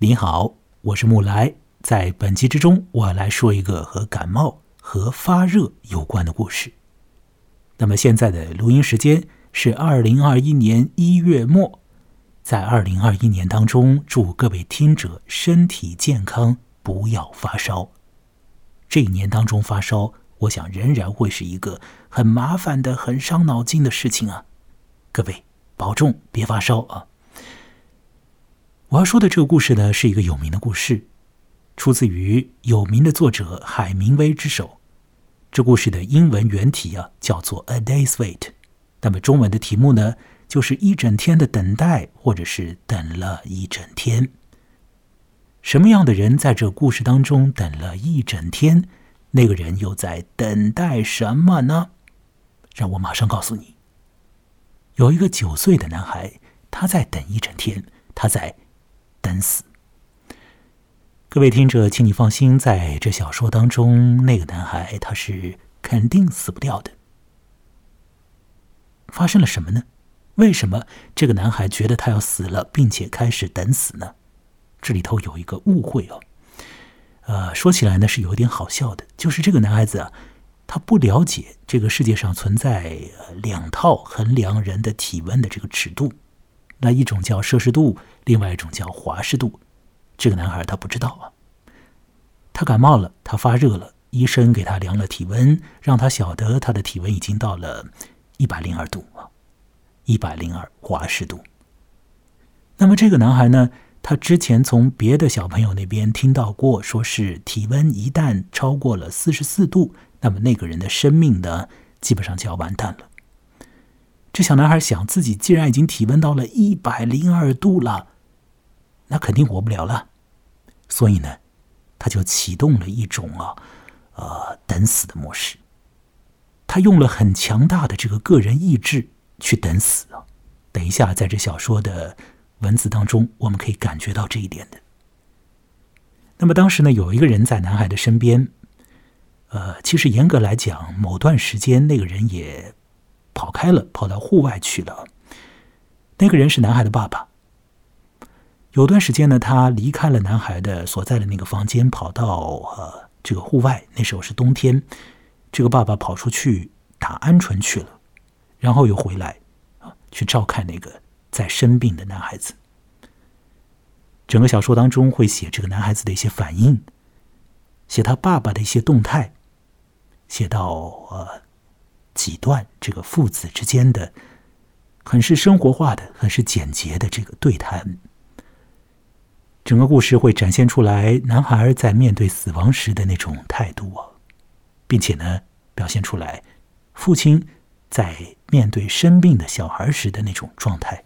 你好，我是木来。在本集之中，我来说一个和感冒和发热有关的故事。那么现在的录音时间是二零二一年一月末，在二零二一年当中，祝各位听者身体健康，不要发烧。这一年当中发烧，我想仍然会是一个很麻烦的、很伤脑筋的事情啊。各位保重，别发烧啊！我要说的这个故事呢，是一个有名的故事，出自于有名的作者海明威之手。这故事的英文原题啊，叫做《A Day's Wait》，那么中文的题目呢，就是一整天的等待，或者是等了一整天。什么样的人在这故事当中等了一整天？那个人又在等待什么呢？让我马上告诉你。有一个九岁的男孩，他在等一整天，他在。等死！各位听者，请你放心，在这小说当中，那个男孩他是肯定死不掉的。发生了什么呢？为什么这个男孩觉得他要死了，并且开始等死呢？这里头有一个误会哦。呃，说起来呢是有点好笑的，就是这个男孩子啊，他不了解这个世界上存在两套衡量人的体温的这个尺度。那一种叫摄氏度，另外一种叫华氏度。这个男孩他不知道啊，他感冒了，他发热了，医生给他量了体温，让他晓得他的体温已经到了一百零二度啊，一百零二华氏度。那么这个男孩呢，他之前从别的小朋友那边听到过，说是体温一旦超过了四十四度，那么那个人的生命呢，基本上就要完蛋了。这小男孩想，自己既然已经体温到了一百零二度了，那肯定活不了了。所以呢，他就启动了一种啊，呃，等死的模式。他用了很强大的这个个人意志去等死啊。等一下，在这小说的文字当中，我们可以感觉到这一点的。那么当时呢，有一个人在男孩的身边，呃，其实严格来讲，某段时间那个人也。跑开了，跑到户外去了。那个人是男孩的爸爸。有段时间呢，他离开了男孩的所在的那个房间，跑到呃这个户外。那时候是冬天，这个爸爸跑出去打鹌鹑去了，然后又回来啊，去照看那个在生病的男孩子。整个小说当中会写这个男孩子的一些反应，写他爸爸的一些动态，写到呃。几段这个父子之间的很是生活化的、很是简洁的这个对谈，整个故事会展现出来男孩在面对死亡时的那种态度啊，并且呢，表现出来父亲在面对生病的小孩时的那种状态。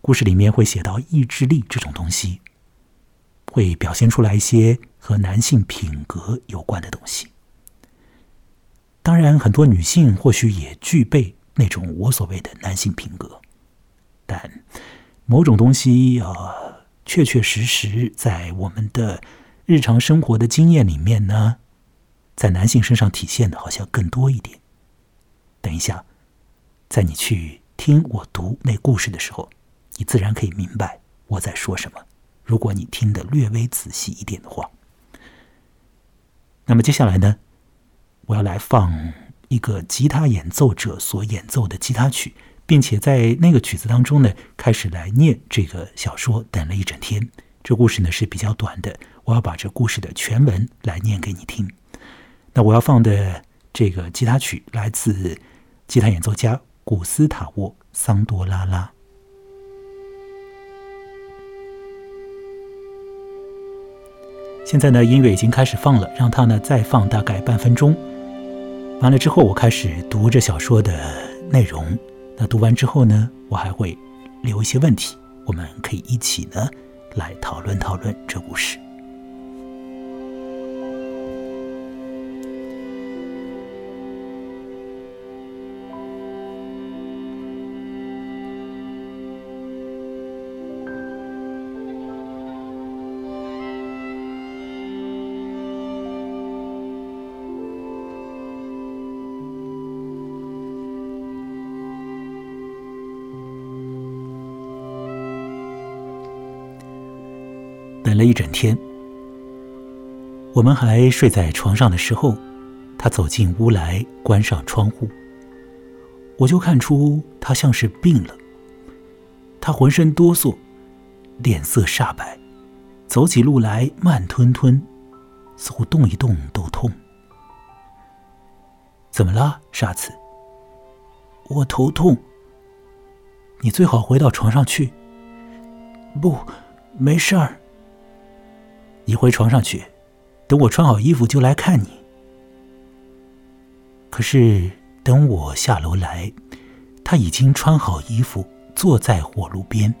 故事里面会写到意志力这种东西，会表现出来一些和男性品格有关的东西。当然，很多女性或许也具备那种我所谓的男性品格，但某种东西啊，确确实实在我们的日常生活的经验里面呢，在男性身上体现的好像更多一点。等一下，在你去听我读那故事的时候，你自然可以明白我在说什么。如果你听得略微仔细一点的话，那么接下来呢？我要来放一个吉他演奏者所演奏的吉他曲，并且在那个曲子当中呢，开始来念这个小说。等了一整天，这故事呢是比较短的，我要把这故事的全文来念给你听。那我要放的这个吉他曲来自吉他演奏家古斯塔沃·桑多拉拉。现在呢，音乐已经开始放了，让它呢再放大概半分钟。完了之后，我开始读这小说的内容。那读完之后呢，我还会留一些问题，我们可以一起呢来讨论讨论这故事。等了一整天。我们还睡在床上的时候，他走进屋来，关上窗户。我就看出他像是病了。他浑身哆嗦，脸色煞白，走起路来慢吞吞，似乎动一动都痛。怎么了，沙子？我头痛。你最好回到床上去。不，没事儿。你回床上去，等我穿好衣服就来看你。可是等我下楼来，他已经穿好衣服，坐在火炉边。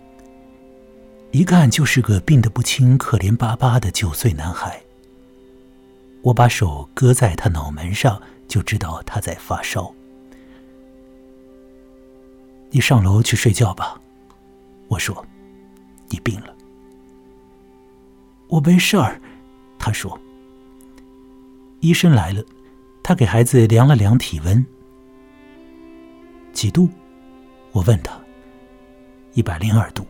一看就是个病得不轻、可怜巴巴的九岁男孩。我把手搁在他脑门上，就知道他在发烧。你上楼去睡觉吧，我说。你病了，我没事儿。他说：“医生来了，他给孩子量了量体温，几度？”我问他：“一百零二度。”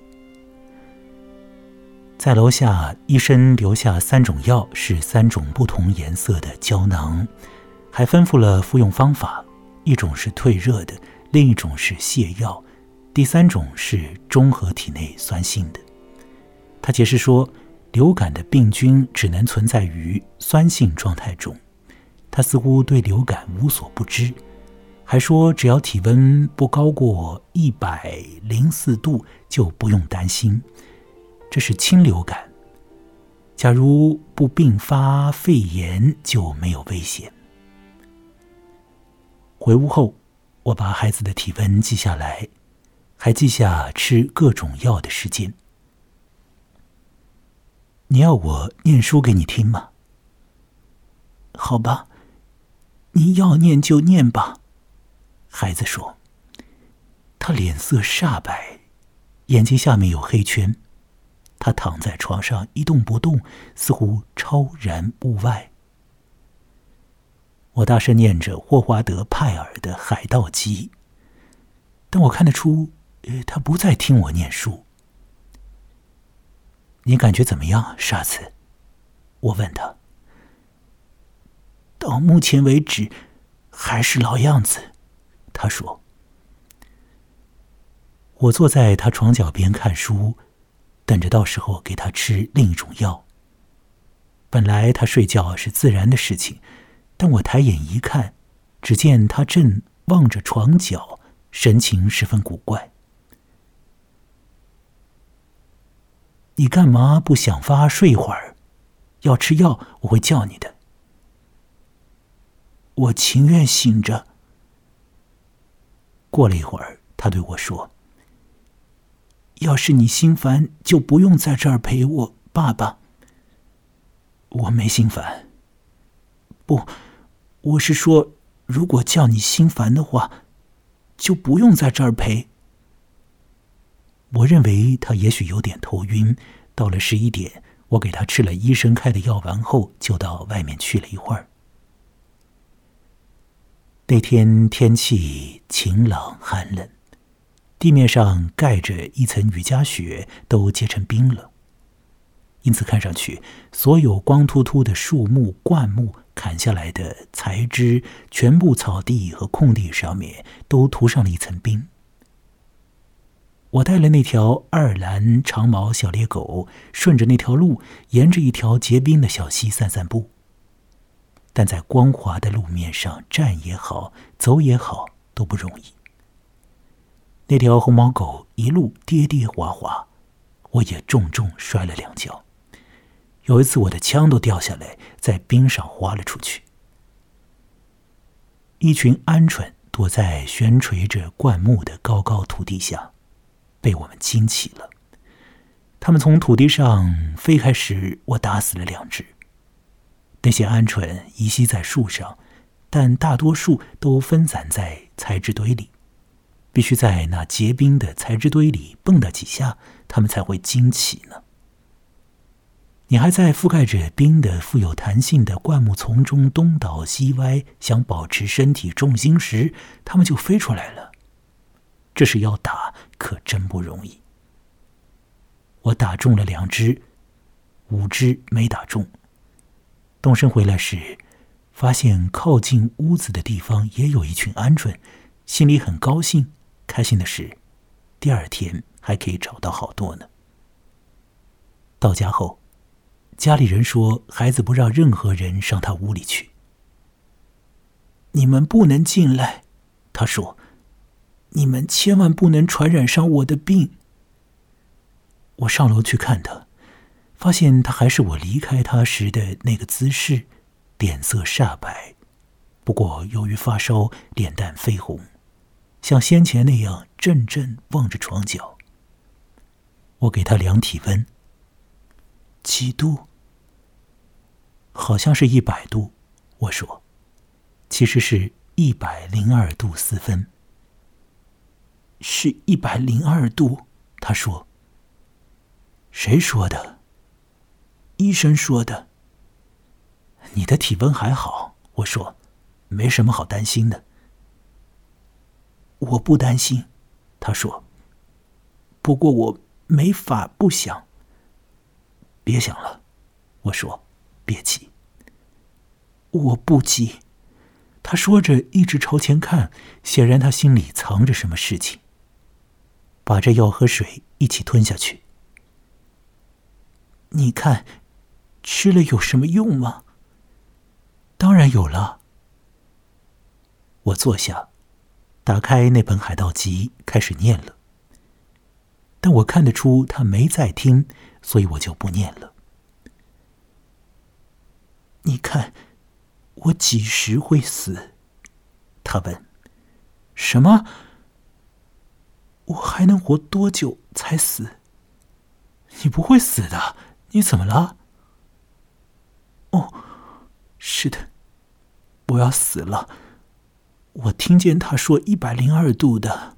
在楼下，医生留下三种药，是三种不同颜色的胶囊，还吩咐了服用方法：一种是退热的，另一种是泻药，第三种是中和体内酸性的。他解释说，流感的病菌只能存在于酸性状态中。他似乎对流感无所不知，还说只要体温不高过一百零四度就不用担心，这是轻流感。假如不并发肺炎就没有危险。回屋后，我把孩子的体温记下来，还记下吃各种药的时间。你要我念书给你听吗？好吧，你要念就念吧。孩子说。他脸色煞白，眼睛下面有黑圈。他躺在床上一动不动，似乎超然物外。我大声念着霍华德·派尔的《海盗集》，但我看得出，他不再听我念书。你感觉怎么样，沙子？我问他。到目前为止，还是老样子。他说。我坐在他床脚边看书，等着到时候给他吃另一种药。本来他睡觉是自然的事情，但我抬眼一看，只见他正望着床角，神情十分古怪。你干嘛不想发睡一会儿？要吃药，我会叫你的。我情愿醒着。过了一会儿，他对我说：“要是你心烦，就不用在这儿陪我，爸爸。”我没心烦。不，我是说，如果叫你心烦的话，就不用在这儿陪。我认为他也许有点头晕。到了十一点，我给他吃了医生开的药丸后，就到外面去了一会儿。那天天气晴朗寒冷，地面上盖着一层雨夹雪，都结成冰了。因此，看上去所有光秃秃的树木、灌木、砍下来的材枝，全部草地和空地上面都涂上了一层冰。我带了那条爱尔兰长毛小猎狗，顺着那条路，沿着一条结冰的小溪散散步。但在光滑的路面上站也好，走也好，都不容易。那条红毛狗一路跌跌滑滑，我也重重摔了两跤。有一次，我的枪都掉下来，在冰上滑了出去。一群鹌鹑躲在悬垂着灌木的高高土地下。被我们惊起了。他们从土地上飞开时，我打死了两只。那些鹌鹑依稀在树上，但大多数都分散在材质堆里。必须在那结冰的材质堆里蹦跶几下，它们才会惊起呢。你还在覆盖着冰的富有弹性的灌木丛中东倒西歪，想保持身体重心时，它们就飞出来了。这是要打，可真不容易。我打中了两只，五只没打中。动身回来时，发现靠近屋子的地方也有一群鹌鹑，心里很高兴。开心的是，第二天还可以找到好多呢。到家后，家里人说孩子不让任何人上他屋里去。你们不能进来，他说：“你们千万不能传染上我的病。”我上楼去看他，发现他还是我离开他时的那个姿势，脸色煞白，不过由于发烧，脸蛋绯红，像先前那样怔怔望着床角。我给他量体温，几度？好像是一百度。我说。其实是一百零二度四分，是一百零二度。他说：“谁说的？”医生说的。你的体温还好，我说，没什么好担心的。我不担心，他说。不过我没法不想。别想了，我说，别急。我不急。他说着，一直朝前看，显然他心里藏着什么事情。把这药和水一起吞下去。你看，吃了有什么用吗？当然有了。我坐下，打开那本《海盗集》，开始念了。但我看得出他没在听，所以我就不念了。你看。我几时会死？他问。什么？我还能活多久才死？你不会死的。你怎么了？哦，是的，我要死了。我听见他说一百零二度的，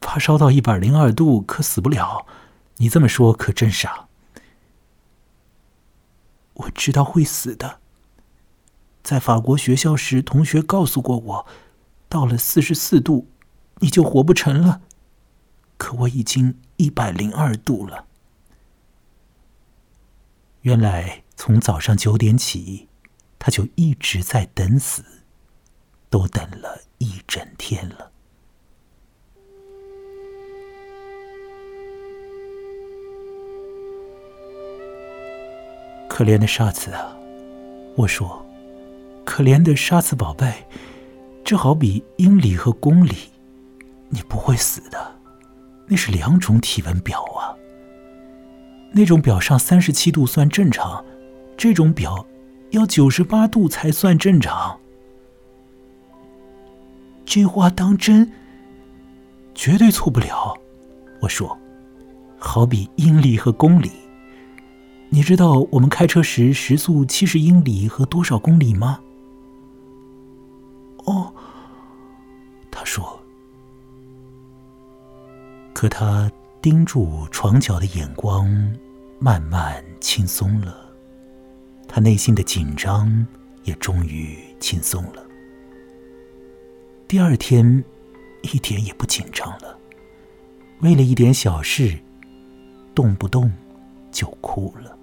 发烧到一百零二度可死不了。你这么说可真傻。我知道会死的。在法国学校时，同学告诉过我，到了四十四度，你就活不成了。可我已经一百零二度了。原来从早上九点起，他就一直在等死，都等了一整天了。可怜的沙子啊！我说。可怜的沙子宝贝，这好比英里和公里，你不会死的。那是两种体温表啊。那种表上三十七度算正常，这种表要九十八度才算正常。这话当真？绝对错不了。我说，好比英里和公里。你知道我们开车时时速七十英里和多少公里吗？哦，他说。可他盯住床角的眼光慢慢轻松了，他内心的紧张也终于轻松了。第二天一点也不紧张了，为了一点小事，动不动就哭了。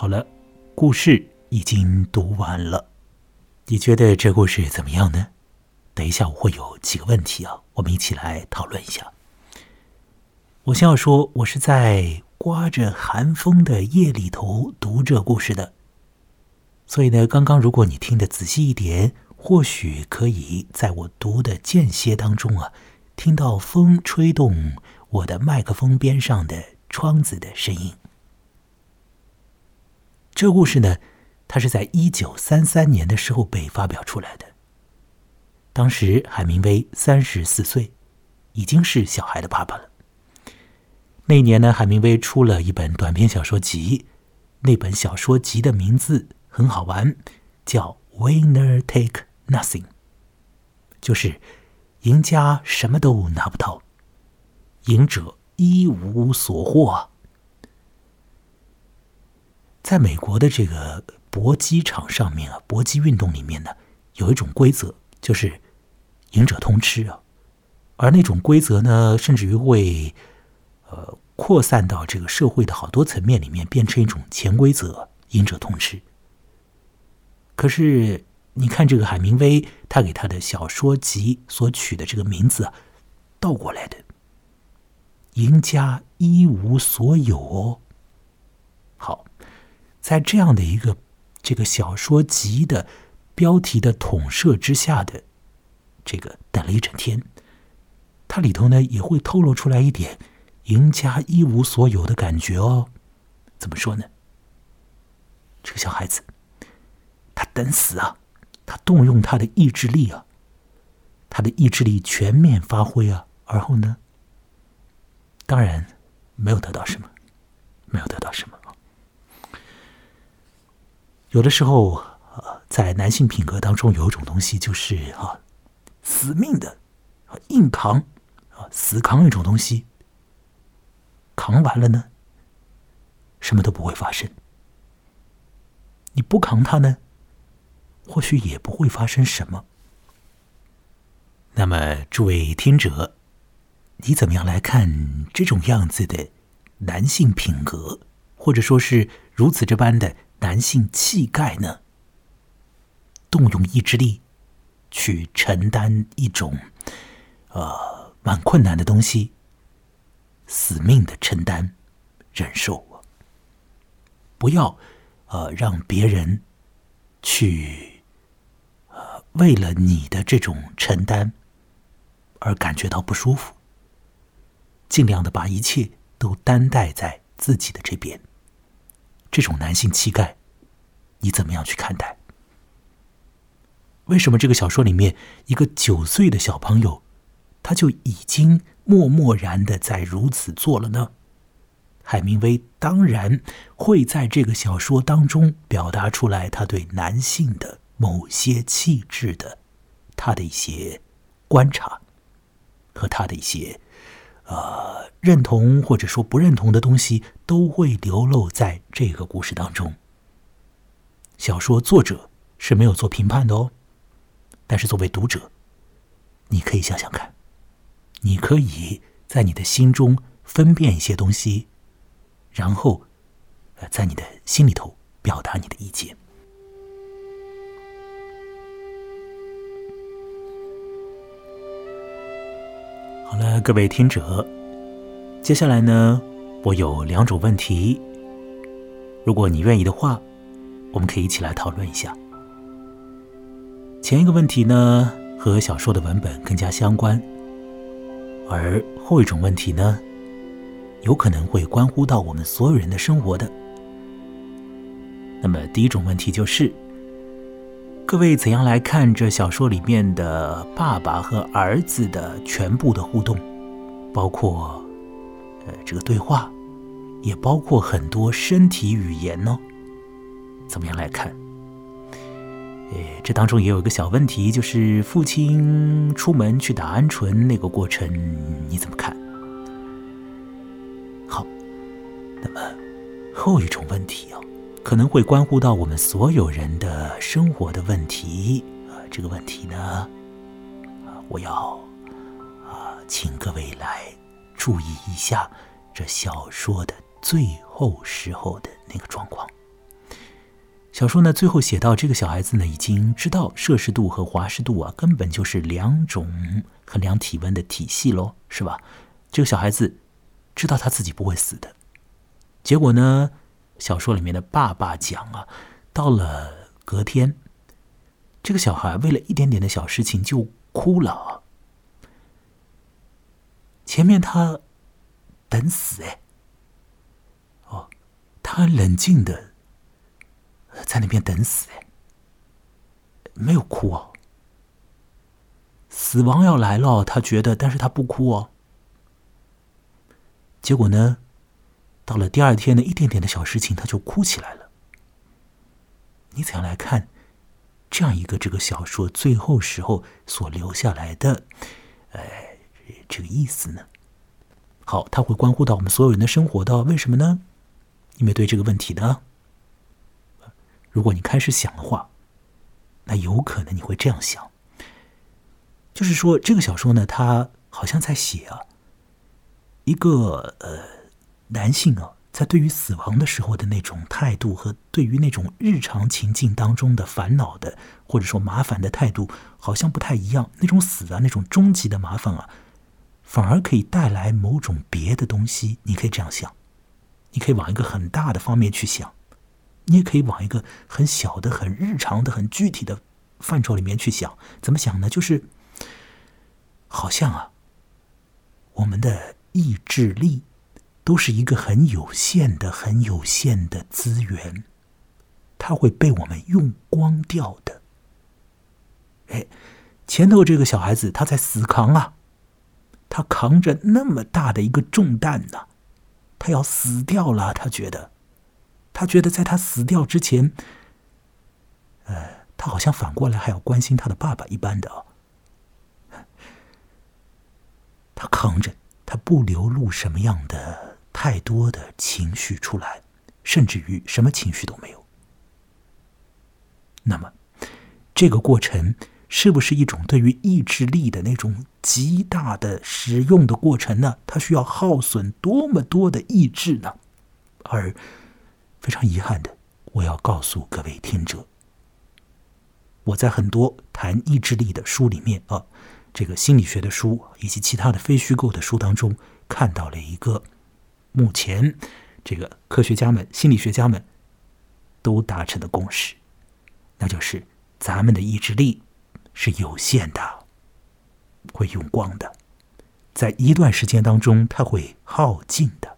好了，故事已经读完了。你觉得这故事怎么样呢？等一下我会有几个问题啊，我们一起来讨论一下。我先要说，我是在刮着寒风的夜里头读这故事的，所以呢，刚刚如果你听得仔细一点，或许可以在我读的间歇当中啊，听到风吹动我的麦克风边上的窗子的声音。这故事呢，它是在一九三三年的时候被发表出来的。当时海明威三十四岁，已经是小孩的爸爸了。那年呢，海明威出了一本短篇小说集，那本小说集的名字很好玩，叫《Winner Take nothing，就是赢家什么都拿不到，赢者一无所获。在美国的这个搏击场上面啊，搏击运动里面呢，有一种规则，就是赢者通吃啊。而那种规则呢，甚至于会呃扩散到这个社会的好多层面里面，变成一种潜规则：赢者通吃。可是你看，这个海明威他给他的小说集所取的这个名字啊，倒过来的，赢家一无所有哦。好。在这样的一个这个小说集的标题的统摄之下的这个等了一整天，它里头呢也会透露出来一点赢家一无所有的感觉哦。怎么说呢？这个小孩子，他等死啊，他动用他的意志力啊，他的意志力全面发挥啊，而后呢，当然没有得到什么，没有得到什么。有的时候，呃，在男性品格当中，有一种东西就是啊，死命的，硬扛啊，死扛一种东西，扛完了呢，什么都不会发生。你不扛它呢，或许也不会发生什么。那么，诸位听者，你怎么样来看这种样子的男性品格，或者说是如此这般的？男性气概呢？动用意志力去承担一种呃蛮困难的东西，死命的承担、忍受不要呃让别人去呃为了你的这种承担而感觉到不舒服，尽量的把一切都担待在自己的这边。这种男性气概，你怎么样去看待？为什么这个小说里面一个九岁的小朋友，他就已经默默然的在如此做了呢？海明威当然会在这个小说当中表达出来他对男性的某些气质的他的一些观察和他的一些。呃，认同或者说不认同的东西都会流露在这个故事当中。小说作者是没有做评判的哦，但是作为读者，你可以想想看，你可以在你的心中分辨一些东西，然后，在你的心里头表达你的意见。好了，各位听者，接下来呢，我有两种问题，如果你愿意的话，我们可以一起来讨论一下。前一个问题呢，和小说的文本更加相关，而后一种问题呢，有可能会关乎到我们所有人的生活的。那么，第一种问题就是。各位怎样来看这小说里面的爸爸和儿子的全部的互动，包括呃这个对话，也包括很多身体语言呢？怎么样来看？诶，这当中也有一个小问题，就是父亲出门去打鹌鹑那个过程，你怎么看？好，那么后一种问题啊。可能会关乎到我们所有人的生活的问题啊，这个问题呢，我要啊，请各位来注意一下这小说的最后时候的那个状况。小说呢，最后写到这个小孩子呢，已经知道摄氏度和华氏度啊，根本就是两种衡量体温的体系喽，是吧？这个小孩子知道他自己不会死的，结果呢？小说里面的爸爸讲啊，到了隔天，这个小孩为了一点点的小事情就哭了。前面他等死哎，哦，他冷静的在那边等死哎，没有哭哦。死亡要来了，他觉得，但是他不哭哦。结果呢？到了第二天的，一点点的小事情，他就哭起来了。你怎样来看这样一个这个小说最后时候所留下来的，呃，这个意思呢？好，它会关乎到我们所有人的生活的，为什么呢？因为对这个问题呢，如果你开始想的话，那有可能你会这样想，就是说这个小说呢，它好像在写啊，一个呃男性啊。在对于死亡的时候的那种态度，和对于那种日常情境当中的烦恼的或者说麻烦的态度，好像不太一样。那种死啊，那种终极的麻烦啊，反而可以带来某种别的东西。你可以这样想，你可以往一个很大的方面去想，你也可以往一个很小的、很日常的、很具体的范畴里面去想。怎么想呢？就是好像啊，我们的意志力。都是一个很有限的、很有限的资源，它会被我们用光掉的。哎，前头这个小孩子他在死扛啊，他扛着那么大的一个重担呢，他要死掉了。他觉得，他觉得在他死掉之前，呃，他好像反过来还要关心他的爸爸一般的哦。他扛着，他不流露什么样的。太多的情绪出来，甚至于什么情绪都没有。那么，这个过程是不是一种对于意志力的那种极大的使用的过程呢？它需要耗损多么多的意志呢？而非常遗憾的，我要告诉各位听者，我在很多谈意志力的书里面啊，这个心理学的书以及其他的非虚构的书当中，看到了一个。目前，这个科学家们、心理学家们都达成的共识，那就是咱们的意志力是有限的，会用光的，在一段时间当中，它会耗尽的。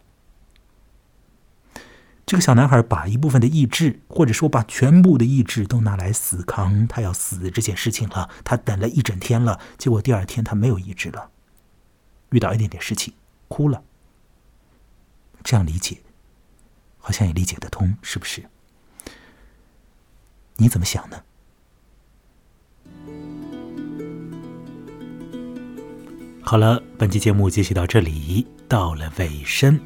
这个小男孩把一部分的意志，或者说把全部的意志，都拿来死扛他要死这件事情了。他等了一整天了，结果第二天他没有意志了，遇到一点点事情，哭了。这样理解，好像也理解得通，是不是？你怎么想呢？好了，本期节目继续到这里，到了尾声。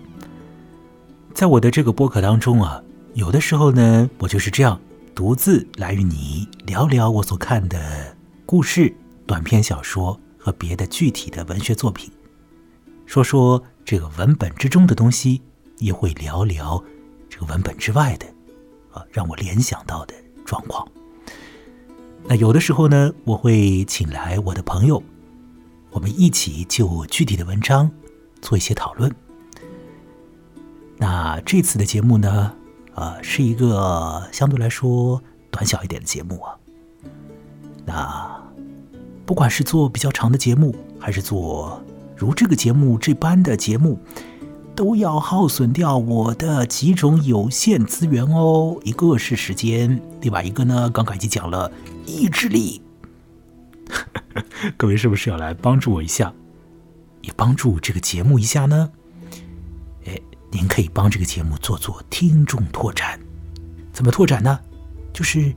在我的这个播客当中啊，有的时候呢，我就是这样独自来与你聊聊我所看的故事、短篇小说和别的具体的文学作品，说说。这个文本之中的东西，也会聊聊这个文本之外的，啊，让我联想到的状况。那有的时候呢，我会请来我的朋友，我们一起就具体的文章做一些讨论。那这次的节目呢，啊，是一个相对来说短小一点的节目啊。那不管是做比较长的节目，还是做。如这个节目这般的节目，都要耗损掉我的几种有限资源哦。一个是时间，另外一个呢，刚刚已经讲了意志力。各位是不是要来帮助我一下，也帮助这个节目一下呢？哎，您可以帮这个节目做做听众拓展。怎么拓展呢？就是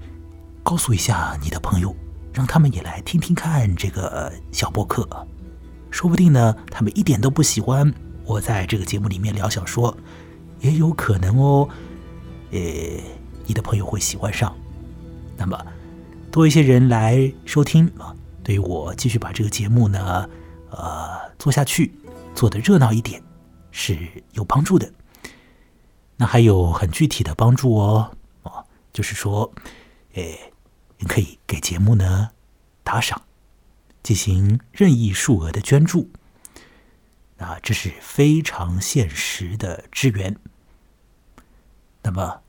告诉一下你的朋友，让他们也来听听看这个小播客。说不定呢，他们一点都不喜欢我在这个节目里面聊小说，也有可能哦。呃，你的朋友会喜欢上，那么多一些人来收听啊，对于我继续把这个节目呢，呃，做下去，做的热闹一点是有帮助的。那还有很具体的帮助哦，啊，就是说，呃，你可以给节目呢打赏。进行任意数额的捐助，啊，这是非常现实的支援。那么，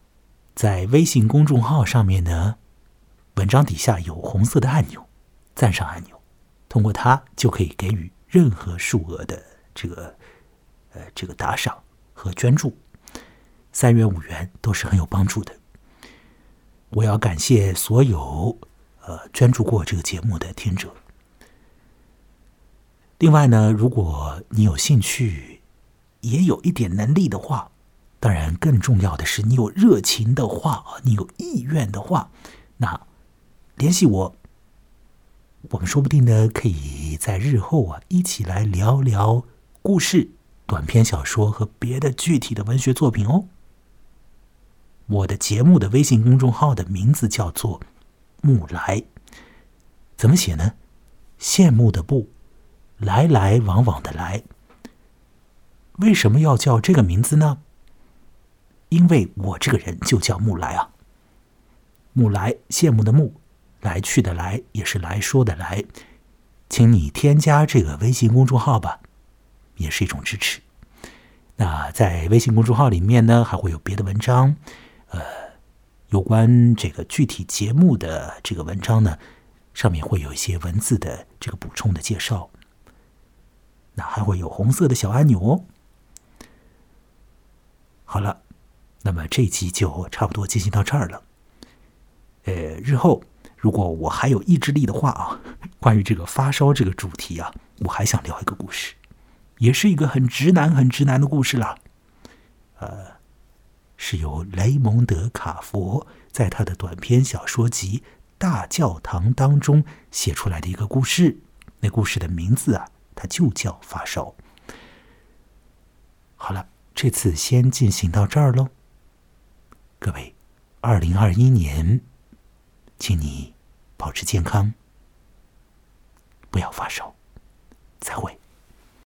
在微信公众号上面呢，文章底下有红色的按钮，赞赏按钮，通过它就可以给予任何数额的这个呃这个打赏和捐助，三元五元都是很有帮助的。我要感谢所有呃捐助过这个节目的听者。另外呢，如果你有兴趣，也有一点能力的话，当然更重要的是你有热情的话，你有意愿的话，那联系我，我们说不定呢，可以在日后啊一起来聊聊故事、短篇小说和别的具体的文学作品哦。我的节目的微信公众号的名字叫做“木来”，怎么写呢？羡慕的不，来来往往的来。为什么要叫这个名字呢？因为我这个人就叫木来啊。木来，羡慕的慕，来去的来，也是来说的来。请你添加这个微信公众号吧，也是一种支持。那在微信公众号里面呢，还会有别的文章，呃，有关这个具体节目的这个文章呢，上面会有一些文字的这个补充的介绍。那还会有红色的小按钮哦。好了，那么这集就差不多进行到这儿了。呃，日后如果我还有意志力的话啊，关于这个发烧这个主题啊，我还想聊一个故事，也是一个很直男、很直男的故事啦。呃，是由雷蒙德·卡佛在他的短篇小说集《大教堂》当中写出来的一个故事。那故事的名字啊，它就叫《发烧》。好了。这次先进行到这儿喽，各位，二零二一年，请你保持健康，不要发烧，再会。